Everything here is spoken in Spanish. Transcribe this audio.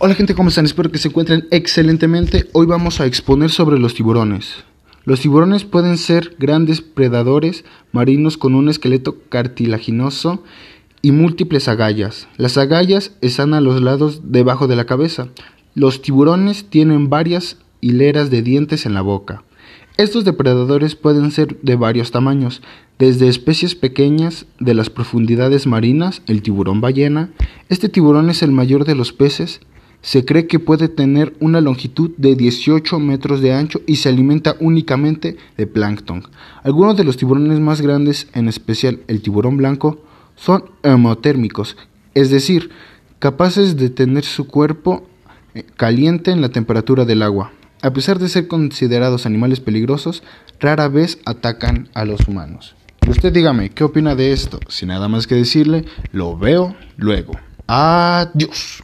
Hola gente, ¿cómo están? Espero que se encuentren excelentemente. Hoy vamos a exponer sobre los tiburones. Los tiburones pueden ser grandes predadores marinos con un esqueleto cartilaginoso y múltiples agallas. Las agallas están a los lados debajo de la cabeza. Los tiburones tienen varias hileras de dientes en la boca. Estos depredadores pueden ser de varios tamaños, desde especies pequeñas de las profundidades marinas, el tiburón ballena. Este tiburón es el mayor de los peces. Se cree que puede tener una longitud de 18 metros de ancho y se alimenta únicamente de plancton. Algunos de los tiburones más grandes, en especial el tiburón blanco, son hemotérmicos, es decir, capaces de tener su cuerpo eh, caliente en la temperatura del agua. A pesar de ser considerados animales peligrosos, rara vez atacan a los humanos. Y usted dígame, ¿qué opina de esto? Sin nada más que decirle, lo veo luego. Adiós.